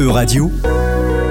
E-Radio,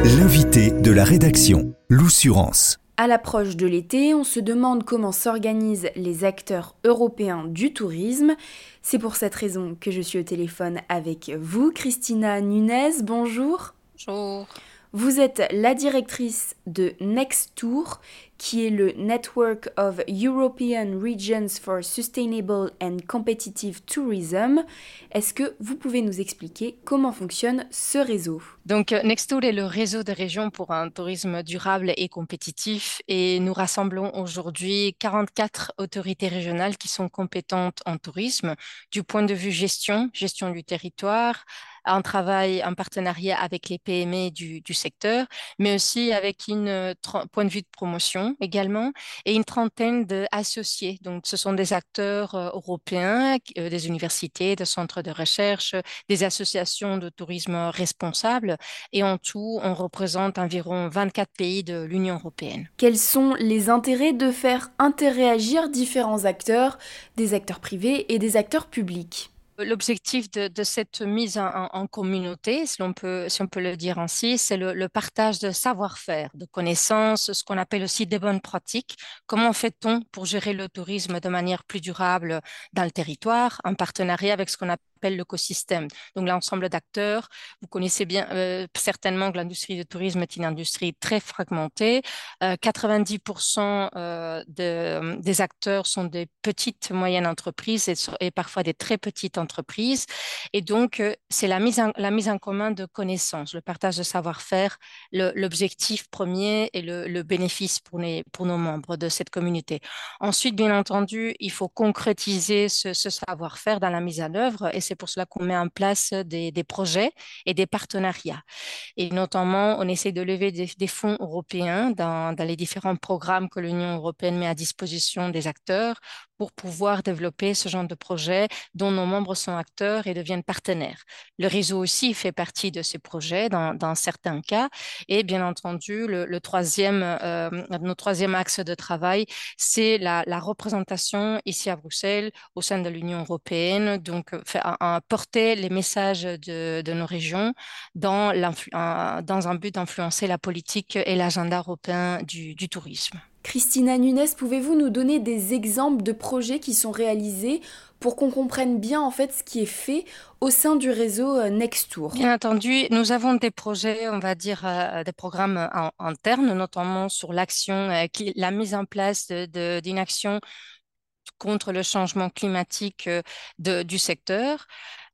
l'invité de la rédaction, l'Oussurance. À l'approche de l'été, on se demande comment s'organisent les acteurs européens du tourisme. C'est pour cette raison que je suis au téléphone avec vous, Christina Nunez. Bonjour. Bonjour. Vous êtes la directrice de Next Tour, qui est le Network of European Regions for Sustainable and Competitive Tourism. Est-ce que vous pouvez nous expliquer comment fonctionne ce réseau? Donc euh, Next Tour est le réseau de régions pour un tourisme durable et compétitif et nous rassemblons aujourd'hui 44 autorités régionales qui sont compétentes en tourisme du point de vue gestion, gestion du territoire, un travail en partenariat avec les PME du, secteur, mais aussi avec une euh, point de vue de promotion également et une trentaine d'associés. Donc, ce sont des acteurs euh, européens, euh, des universités, des centres de recherche, des associations de tourisme responsable et en tout, on représente environ 24 pays de l'Union européenne. Quels sont les intérêts de faire interréagir différents acteurs, des acteurs privés et des acteurs publics? L'objectif de, cette mise en, communauté, si on, peut, le dire ainsi, c'est le, partage de savoir-faire, de connaissances, ce qu'on appelle aussi des bonnes pratiques. Comment fait-on pour gérer le tourisme de manière plus durable dans le territoire, en partenariat avec ce qu'on appelle l'écosystème. Donc l'ensemble d'acteurs, vous connaissez bien euh, certainement que l'industrie du tourisme est une industrie très fragmentée. 90% euh, euh, de, des acteurs sont des petites, moyennes entreprises et, parfois des très petites entreprises. Et donc, c'est la, mise en, la mise en commun de connaissances, le partage de savoir-faire, l'objectif premier et le, bénéfice pour, les, pour nos membres de cette communauté. Ensuite, bien entendu, il faut concrétiser ce, ce savoir-faire dans la mise en œuvre et c'est pour cela qu'on met en place des, projets et des partenariats. Et notamment, on essaie de lever des, fonds européens dans, les différents programmes que l'Union européenne met à disposition des acteurs pour pouvoir développer ce genre de projet dont nos membres sont acteurs et deviennent partenaires. Le réseau aussi fait partie de ces projets dans, certains cas. Et bien entendu, le, troisième, euh, notre troisième axe de travail, c'est la, représentation ici à Bruxelles au sein de l'Union européenne, donc à, porter les messages de, nos régions dans, un but d'influencer la politique et l'agenda européen du tourisme. Christina Nunes, pouvez-vous nous donner des exemples de projets qui sont réalisés pour qu'on comprenne bien en fait ce qui est fait au sein du réseau euh, Nextour Bien entendu, nous avons des projets, on va dire euh, des programmes internes, notamment sur l'action, euh, la mise en place d'une action contre le changement climatique du secteur.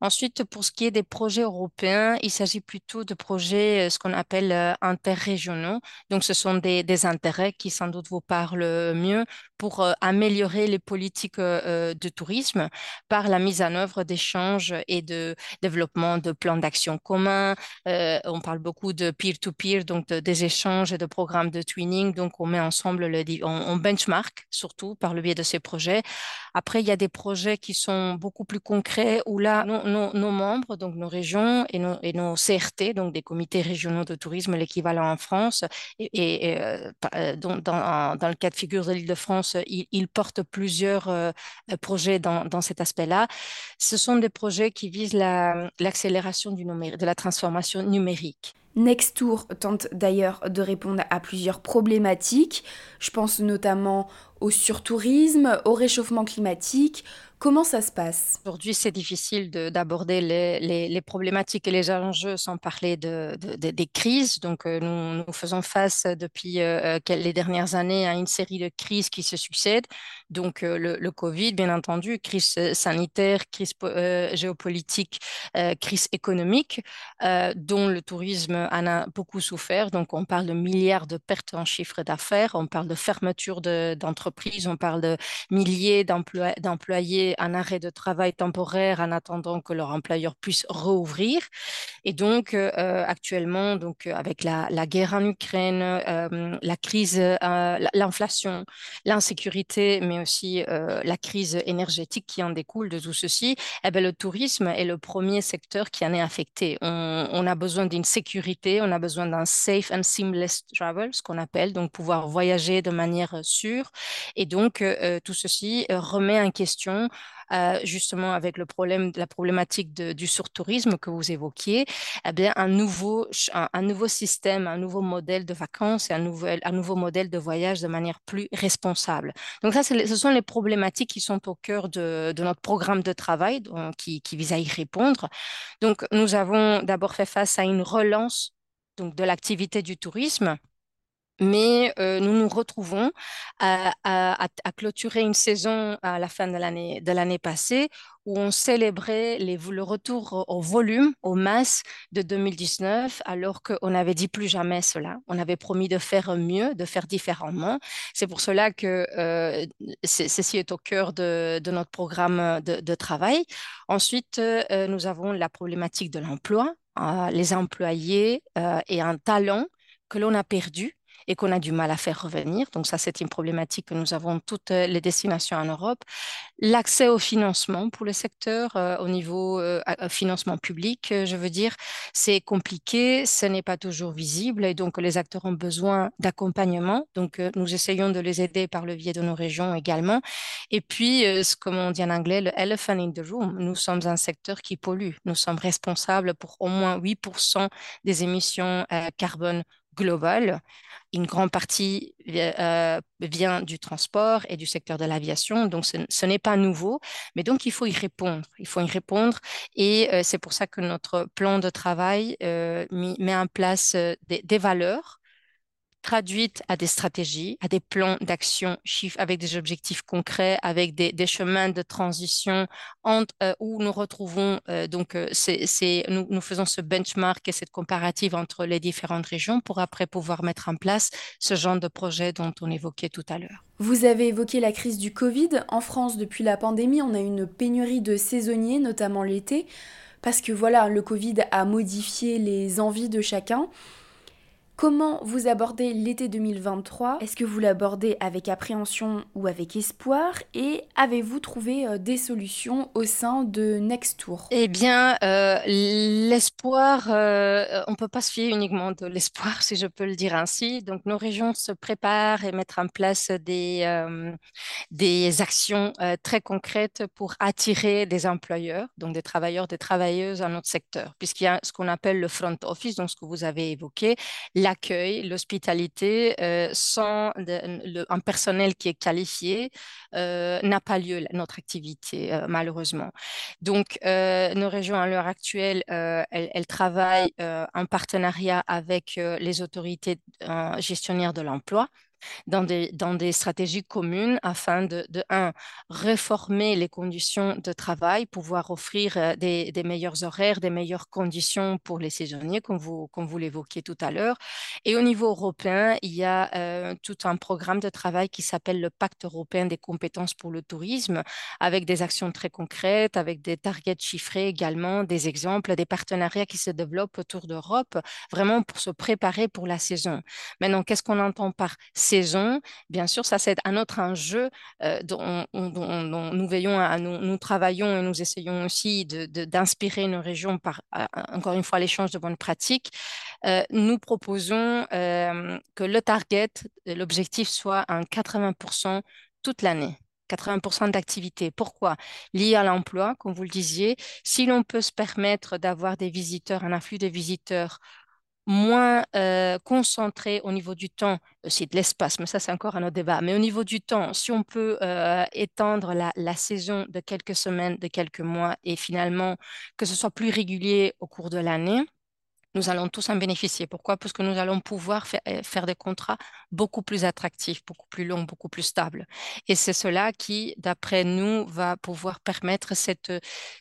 Ensuite, pour ce qui est des projets européens, il s'agit plutôt de projets, euh, ce qu'on appelle euh, interrégionaux. Donc, ce sont des, intérêts qui sans doute vous parlent mieux pour euh, améliorer les politiques de tourisme par la mise en œuvre d'échanges et de développement de plans d'action communs. on parle beaucoup de peer-to-peer, donc des échanges et de programmes de twinning. Donc, on met ensemble, le, on benchmark surtout par le biais de ces projets. Après, il y a des projets qui sont beaucoup plus concrets où là, nos, membres, donc nos régions et nos, CRT, donc des comités régionaux de tourisme, l'équivalent en France, et, euh, euh, dans, le cas de figure de l'Île-de-France, ils, portent plusieurs euh, projets dans, cet aspect-là. Ce sont des projets qui visent l'accélération de la transformation numérique. Nextour tente d'ailleurs de répondre à plusieurs problématiques. Je pense notamment au surtourisme, au réchauffement climatique, Comment ça se passe? Aujourd'hui, c'est difficile d'aborder les, problématiques et les enjeux sans parler de, des crises. Donc, euh, nous, nous, faisons face depuis euh, euh, les dernières années à une série de crises qui se succèdent. Donc, le, Covid, bien entendu, crise sanitaire, crise géopolitique, crise économique, dont le tourisme en a beaucoup souffert. Donc, on parle de milliards de pertes en chiffre d'affaires, on parle de fermeture d'entreprises, on parle de milliers d'employés un arrêt de travail temporaire en attendant que leur employeur puisse rouvrir. Et donc, euh, actuellement, donc, avec la, guerre en Ukraine, euh, la crise, euh, l'inflation, l'insécurité, mais aussi la crise énergétique qui en découle de tout ceci, eh bien, le tourisme est le premier secteur qui en est affecté. On a besoin d'une sécurité, on a besoin d'un safe and seamless travel, ce qu'on appelle, donc pouvoir voyager de manière sûre. Et donc, tout ceci remet en question euh, justement avec le problème, la problématique du surtourisme que vous évoquiez, eh bien, un nouveau, un, nouveau système, un nouveau modèle de vacances et un, nouvel, un nouveau modèle de voyage de manière plus responsable. Donc ça, ce sont les problématiques qui sont au cœur de, notre programme de travail qui, qui vise à y répondre. Donc, nous avons d'abord fait face à une relance donc, de l'activité du tourisme mais nous nous retrouvons à, clôturer une saison à la fin de l'année de l'année passée où on célébrait le retour au, volume, aux masses de 2019, alors qu'on avait dit plus jamais cela. On avait promis de faire mieux, de faire différemment. C'est pour cela que ceci est au cœur de, notre programme de, travail. Ensuite, nous avons la problématique de l'emploi, les employés et un talent que l'on a perdu et qu'on a du mal à faire revenir. Donc ça, c'est une problématique que nous avons toutes euh, les destinations en Europe. L'accès au financement pour le secteur euh, au niveau euh, financement public, je veux dire, c'est compliqué, ce n'est pas toujours visible et donc les acteurs ont besoin d'accompagnement. Donc nous essayons de les aider par le biais de nos régions également. Et puis, comme on dit en anglais, le elephant in the room, nous sommes un secteur qui pollue. Nous sommes responsables pour au moins 8% des émissions carbone globales une grande partie euh, vient du transport et du secteur de l'aviation, donc ce, n'est pas nouveau, mais donc il faut y répondre. Il faut y répondre et euh, c'est pour ça que notre plan de travail euh, met en place des, valeurs traduite à des stratégies, à des plans d'action avec des objectifs concrets, avec des, chemins de transition euh, où nous retrouvons, euh, donc euh, nous, nous, faisons ce benchmark et cette comparative entre les différentes régions pour après pouvoir mettre en place ce genre de projet dont on évoquait tout à l'heure. Vous avez évoqué la crise du Covid. En France, depuis la pandémie, on a une pénurie de saisonniers, notamment l'été, parce que voilà, le Covid a modifié les envies de chacun. Comment vous abordez l'été 2023 Est-ce que vous l'abordez avec appréhension ou avec espoir? Et avez-vous trouvé euh, des solutions au sein de Next Tour? Eh bien, euh, l'espoir, euh, on ne peut pas se fier uniquement de l'espoir, si je peux le dire ainsi. Donc, nos régions se préparent et mettent en place des, des actions très concrètes pour attirer des employeurs, donc des travailleurs, des travailleuses dans notre secteur, puisqu'il y a ce qu'on appelle le front office, donc ce que vous avez évoqué l'accueil, l'hospitalité, euh, sans un personnel qui est qualifié, euh, n'a pas lieu notre activité, euh, malheureusement. Donc, nos régions, à l'heure actuelle, elles, travaillent en partenariat avec les autorités gestionnaires de l'emploi dans des, dans des stratégies communes afin de, de, un, réformer les conditions de travail, pouvoir offrir euh, des, des meilleurs horaires, des meilleures conditions pour les saisonniers, comme vous, comme vous l'évoquiez tout à l'heure. Et au niveau européen, il y a euh, tout un programme de travail qui s'appelle le Pacte européen des compétences pour le tourisme, avec des actions très concrètes, avec des targets chiffrés également, des exemples, des partenariats qui se développent autour d'Europe, vraiment pour se préparer pour la saison. Maintenant, qu'est-ce qu'on entend par saison. Bien sûr, ça c'est un autre enjeu euh, dont, nous veillons nous, travaillons et nous essayons aussi d'inspirer nos régions par, encore une fois, l'échange de bonnes pratiques. Euh, nous proposons euh, que le target, l'objectif soit un 80% toute l'année. 80% d'activité. Pourquoi? Lié à l'emploi, comme vous le disiez, si l'on peut se permettre d'avoir des visiteurs, un afflux de visiteurs moins euh, concentré au niveau du temps, aussi euh, de l'espace, mais ça c'est encore un autre débat, mais au niveau du temps, si on peut euh, étendre la, la, saison de quelques semaines, de quelques mois, et finalement que ce soit plus régulier au cours de l'année, nous allons tous en bénéficier. Pourquoi? Parce que nous allons pouvoir euh, faire des contrats beaucoup plus attractifs, beaucoup plus longs, beaucoup plus stables. Et c'est cela qui, d'après nous, va pouvoir permettre cette,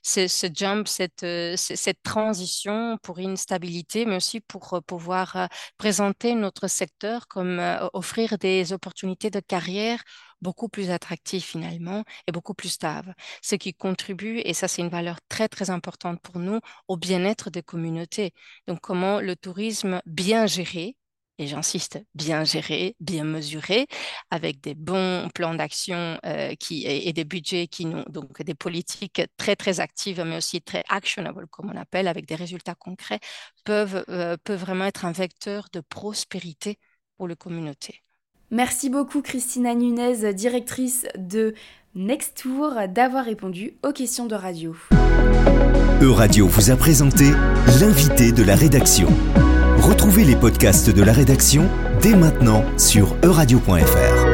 ce, jump, cette, euh, cette transition pour une stabilité, mais aussi pour euh, pouvoir présenter notre secteur comme offrir des opportunités de carrière beaucoup plus attractif finalement et beaucoup plus stable, ce qui contribue, et ça c'est une valeur très très importante pour nous, au bien-être des communautés. Donc comment le tourisme bien géré, et j'insiste, bien géré, bien mesuré, avec des bons plans d'action euh, et, des budgets qui nous donc des politiques très très actives, mais aussi très actionable comme on appelle, avec des résultats concrets, peuvent euh, peuvent vraiment être un vecteur de prospérité pour les communautés. Merci beaucoup Christina Nunez, directrice de Nextour, d'avoir répondu aux questions de radio. E-Radio vous a présenté l'invité de la rédaction. Retrouvez les podcasts de la rédaction dès maintenant sur euradio.fr.